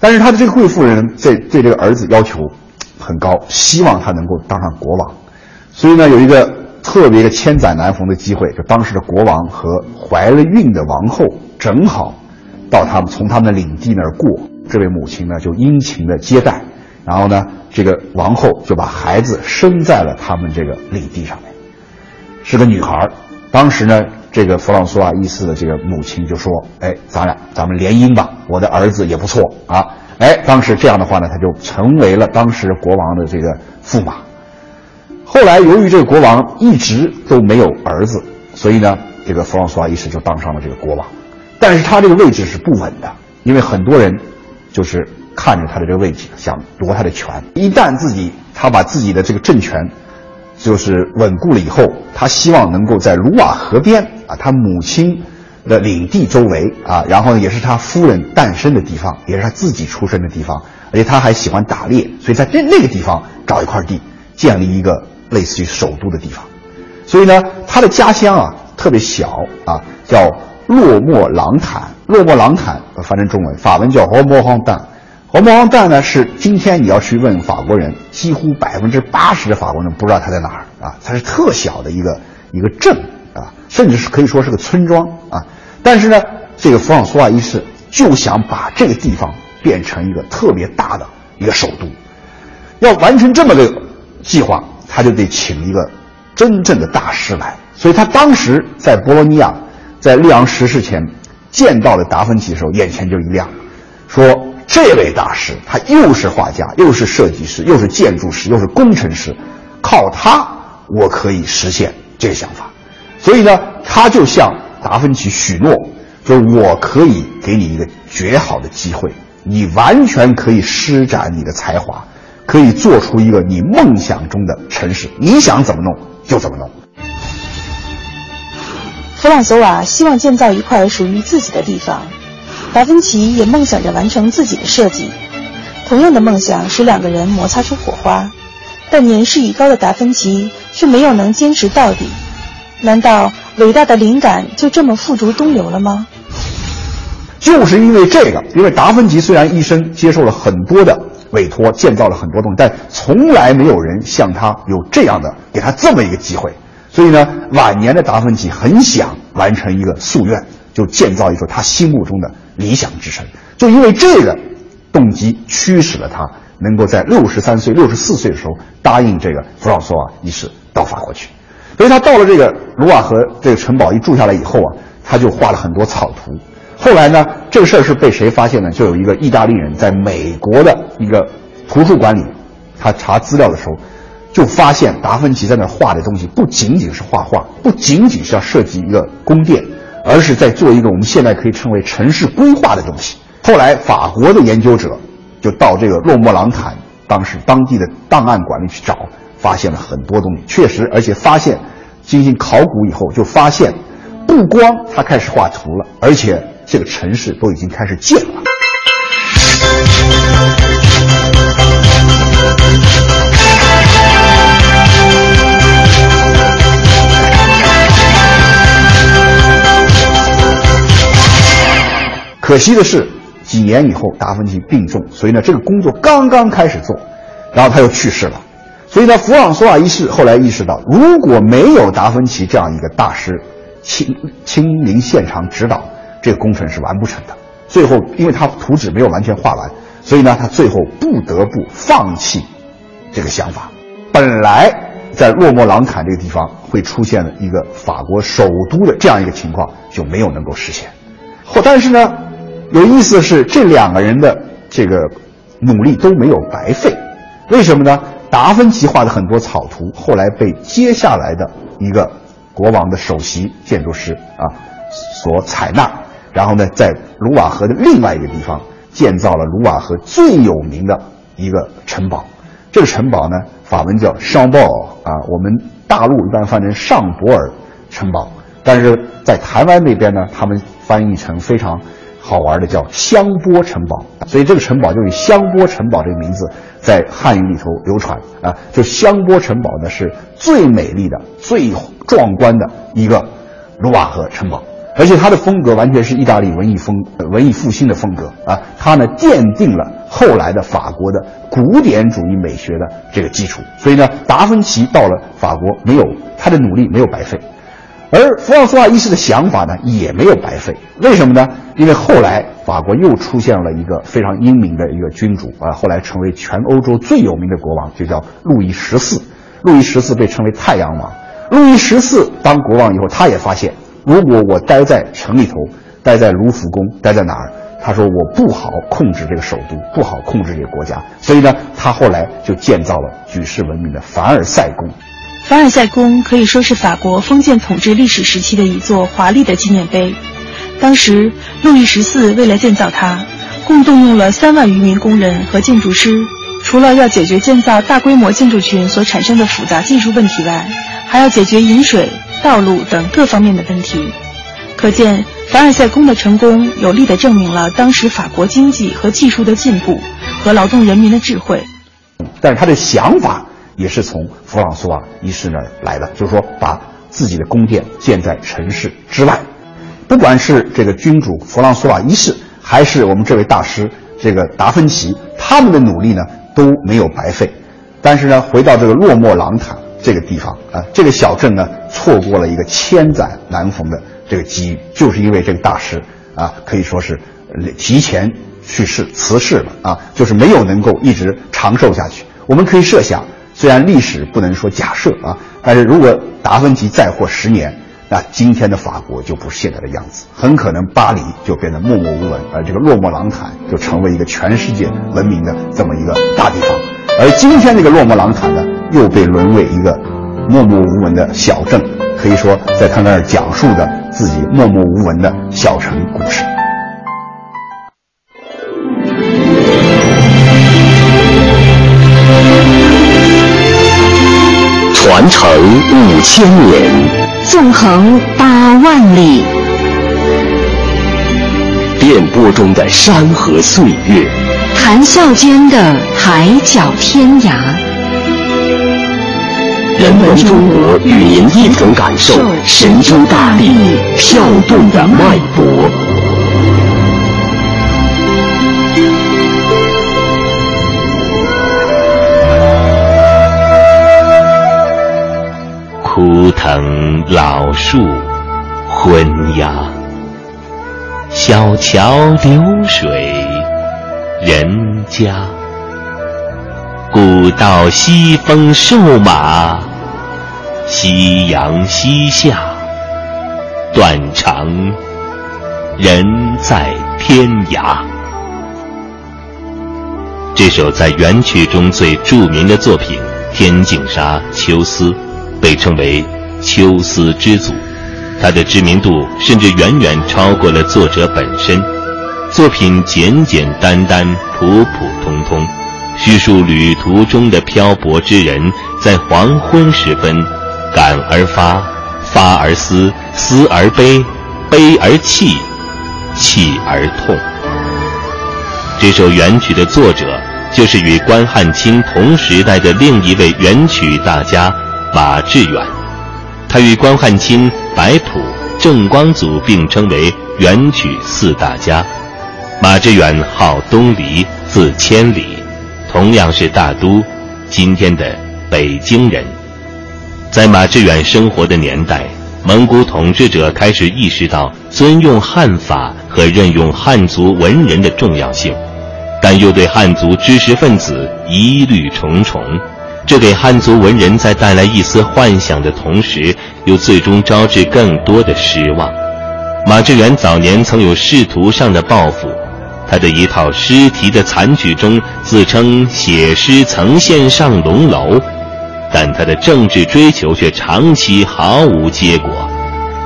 但是他的这个贵妇人对对这个儿子要求很高，希望他能够当上国王，所以呢，有一个特别的千载难逢的机会，就当时的国王和怀了孕的王后正好到他们从他们的领地那儿过，这位母亲呢就殷勤的接待，然后呢，这个王后就把孩子生在了他们这个领地上面，是个女孩，当时呢。这个弗朗索瓦一世的这个母亲就说：“哎，咱俩咱们联姻吧，我的儿子也不错啊。”哎，当时这样的话呢，他就成为了当时国王的这个驸马。后来由于这个国王一直都没有儿子，所以呢，这个弗朗索瓦一世就当上了这个国王。但是他这个位置是不稳的，因为很多人就是看着他的这个位置想夺他的权。一旦自己他把自己的这个政权就是稳固了以后，他希望能够在卢瓦河边。啊，他母亲的领地周围啊，然后呢，也是他夫人诞生的地方，也是他自己出生的地方，而且他还喜欢打猎，所以在这那个地方找一块地，建立一个类似于首都的地方。所以呢，他的家乡啊特别小啊，叫洛莫朗坦。洛莫朗坦翻成中文，法文叫 h o m o h o n d a n h o m o h o n d a n 呢是今天你要去问法国人，几乎百分之八十的法国人不知道它在哪儿啊，它是特小的一个一个镇。啊，甚至是可以说是个村庄啊，但是呢，这个弗朗索瓦一世就想把这个地方变成一个特别大的一个首都，要完成这么个计划，他就得请一个真正的大师来。所以他当时在博洛尼亚，在利昂逝世前见到了达芬奇的时候，眼前就一亮，说这位大师他又是画家，又是设计师，又是建筑师，又是工程师，靠他我可以实现这个想法。所以呢，他就向达芬奇许诺，说我可以给你一个绝好的机会，你完全可以施展你的才华，可以做出一个你梦想中的城市，你想怎么弄就怎么弄。弗朗索瓦希望建造一块属于自己的地方，达芬奇也梦想着完成自己的设计。同样的梦想使两个人摩擦出火花，但年事已高的达芬奇却没有能坚持到底。难道伟大的灵感就这么付诸东流了吗？就是因为这个，因为达芬奇虽然一生接受了很多的委托，建造了很多东西，但从来没有人像他有这样的给他这么一个机会。所以呢，晚年的达芬奇很想完成一个夙愿，就建造一座他心目中的理想之城。就因为这个动机驱使了他，能够在六十三岁、六十四岁的时候答应这个弗朗索瓦一世到法国去。所以他到了这个卢瓦河这个城堡一住下来以后啊，他就画了很多草图。后来呢，这个事儿是被谁发现呢？就有一个意大利人在美国的一个图书馆里，他查资料的时候，就发现达芬奇在那儿画的东西不仅仅是画画，不仅仅是要设计一个宫殿，而是在做一个我们现在可以称为城市规划的东西。后来法国的研究者就到这个洛莫朗坦当时当地的档案馆里去找，发现了很多东西，确实，而且发现进行考古以后就发现，不光他开始画图了，而且这个城市都已经开始建了。可惜的是，几年以后达芬奇病重，所以呢，这个工作刚刚开始做，然后他又去世了。所以呢，弗朗索瓦一世后来意识到，如果没有达芬奇这样一个大师亲亲临现场指导，这个工程是完不成的。最后，因为他图纸没有完全画完，所以呢，他最后不得不放弃这个想法。本来在洛莫朗坦这个地方会出现一个法国首都的这样一个情况，就没有能够实现。后，但是呢，有意思的是，这两个人的这个努力都没有白费。为什么呢？达芬奇画的很多草图，后来被接下来的一个国王的首席建筑师啊所采纳，然后呢，在卢瓦河的另外一个地方建造了卢瓦河最有名的一个城堡。这个城堡呢，法文叫尚博尔啊，我们大陆一般翻成尚博尔城堡，但是在台湾那边呢，他们翻译成非常好玩的叫香波城堡，所以这个城堡就以香波城堡这个名字在汉语里头流传啊。就香波城堡呢是最美丽的、最壮观的一个卢瓦河城堡，而且它的风格完全是意大利文艺风、文艺复兴的风格啊。它呢奠定了后来的法国的古典主义美学的这个基础。所以呢，达芬奇到了法国，没有他的努力没有白费。而弗朗索瓦一世的想法呢，也没有白费。为什么呢？因为后来法国又出现了一个非常英明的一个君主啊，后来成为全欧洲最有名的国王，就叫路易十四。路易十四被称为太阳王。路易十四当国王以后，他也发现，如果我待在城里头，待在卢浮宫，待在哪儿？他说我不好控制这个首都，不好控制这个国家。所以呢，他后来就建造了举世闻名的凡尔赛宫。凡尔赛宫可以说是法国封建统治历史时期的一座华丽的纪念碑。当时，路易十四为了建造它，共动用了三万余名工人和建筑师。除了要解决建造大规模建筑群所产生的复杂技术问题外，还要解决饮水、道路等各方面的问题。可见，凡尔赛宫的成功，有力地证明了当时法国经济和技术的进步和劳动人民的智慧。但是他的想法。也是从弗朗索瓦一世那儿来的，就是说把自己的宫殿建在城市之外。不管是这个君主弗朗索瓦一世，还是我们这位大师这个达芬奇，他们的努力呢都没有白费。但是呢，回到这个洛莫朗坦这个地方啊，这个小镇呢错过了一个千载难逢的这个机遇，就是因为这个大师啊可以说是提前去世辞世了啊，就是没有能够一直长寿下去。我们可以设想。虽然历史不能说假设啊，但是如果达芬奇再活十年，那今天的法国就不是现在的样子，很可能巴黎就变得默默无闻，而这个洛莫朗坦就成为一个全世界闻名的这么一个大地方，而今天这个洛莫朗坦呢，又被沦为一个默默无闻的小镇，可以说在他那儿讲述着自己默默无闻的小城故事。传承五千年，纵横八万里，电波中的山河岁月，谈笑间的海角天涯。人文中国与您一同感受神州大地跳动的脉搏。藤老树昏鸦，小桥流水人家。古道西风瘦马，夕阳西下断肠人在天涯。这首在元曲中最著名的作品。天净沙·秋思，被称为“秋思之祖”。他的知名度甚至远远超过了作者本身。作品简简单单、普普通通，叙述旅途中的漂泊之人在黄昏时分，感而发，发而思，思而悲，悲而泣，泣而痛。这首元曲的作者就是与关汉卿同时代的另一位元曲大家马致远，他与关汉卿、白朴、郑光祖并称为元曲四大家。马致远号东篱，字千里，同样是大都，今天的北京人。在马致远生活的年代，蒙古统治者开始意识到尊用汉法和任用汉族文人的重要性。但又对汉族知识分子疑虑重重，这给汉族文人在带来一丝幻想的同时，又最终招致更多的失望。马致远早年曾有仕途上的抱负，他的一套诗题的残曲中自称写诗曾献上龙楼，但他的政治追求却长期毫无结果。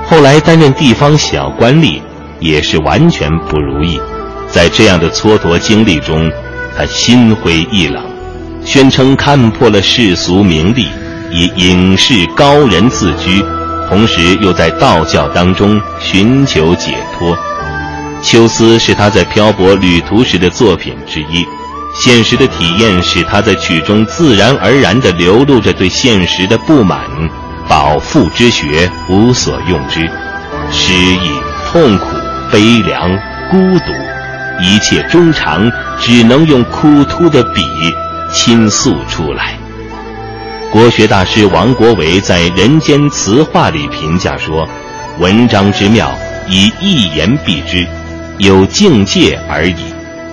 后来担任地方小官吏，也是完全不如意。在这样的蹉跎经历中，他心灰意冷，宣称看破了世俗名利，以隐士高人自居，同时又在道教当中寻求解脱。《秋思》是他在漂泊旅途时的作品之一，现实的体验使他在曲中自然而然地流露着对现实的不满，饱腹之学无所用之，诗意、痛苦、悲凉、孤独。一切衷肠，只能用枯秃的笔倾诉出来。国学大师王国维在《人间词话》里评价说：“文章之妙，以一言蔽之，有境界而已。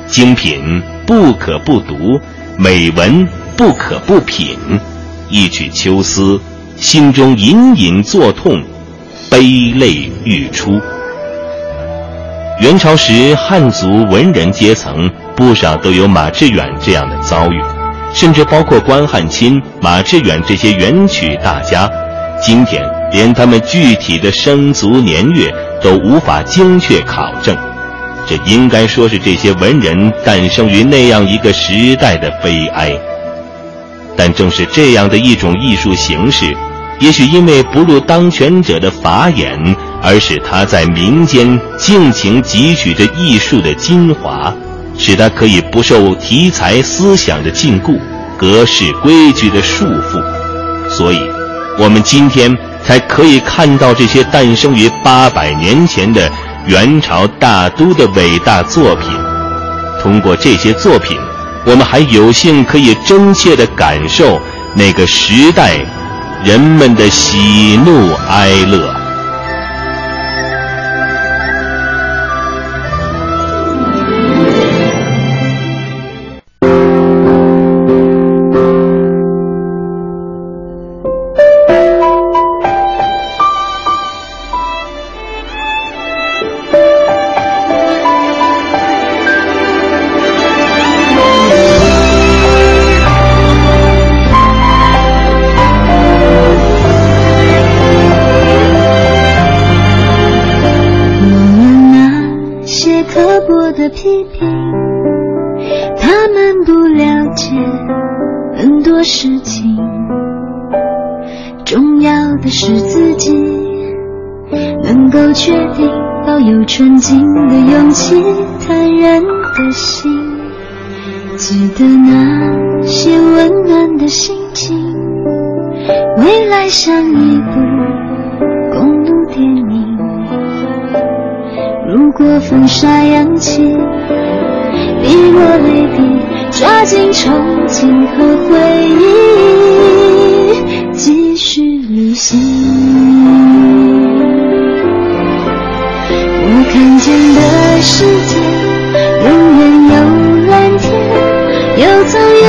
精品不可不读，美文不可不品。一曲秋思，心中隐隐作痛，悲泪欲出。”元朝时，汉族文人阶层不少都有马致远这样的遭遇，甚至包括关汉卿、马致远这些元曲大家。今天，连他们具体的生卒年月都无法精确考证，这应该说是这些文人诞生于那样一个时代的悲哀。但正是这样的一种艺术形式，也许因为不入当权者的法眼。而使他在民间尽情汲取着艺术的精华，使他可以不受题材思想的禁锢、格式规矩的束缚，所以，我们今天才可以看到这些诞生于八百年前的元朝大都的伟大作品。通过这些作品，我们还有幸可以真切地感受那个时代人们的喜怒哀乐。的那些温暖的心情，未来像一部公路电影。如果风沙扬起，你落泪滴，抓紧憧憬和回忆，继续旅行。我看见的世界，永远。又走远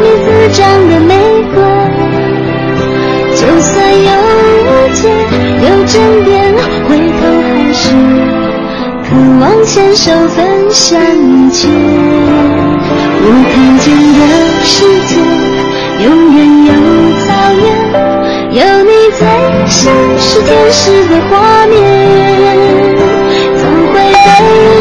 你滋长的玫瑰。就算有误解，有争辩，回头还是渴望牵手分享一切。我看见的世界，永远有草原，有你最像是天使的画面，总会被。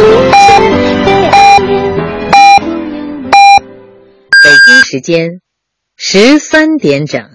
时间十三点整。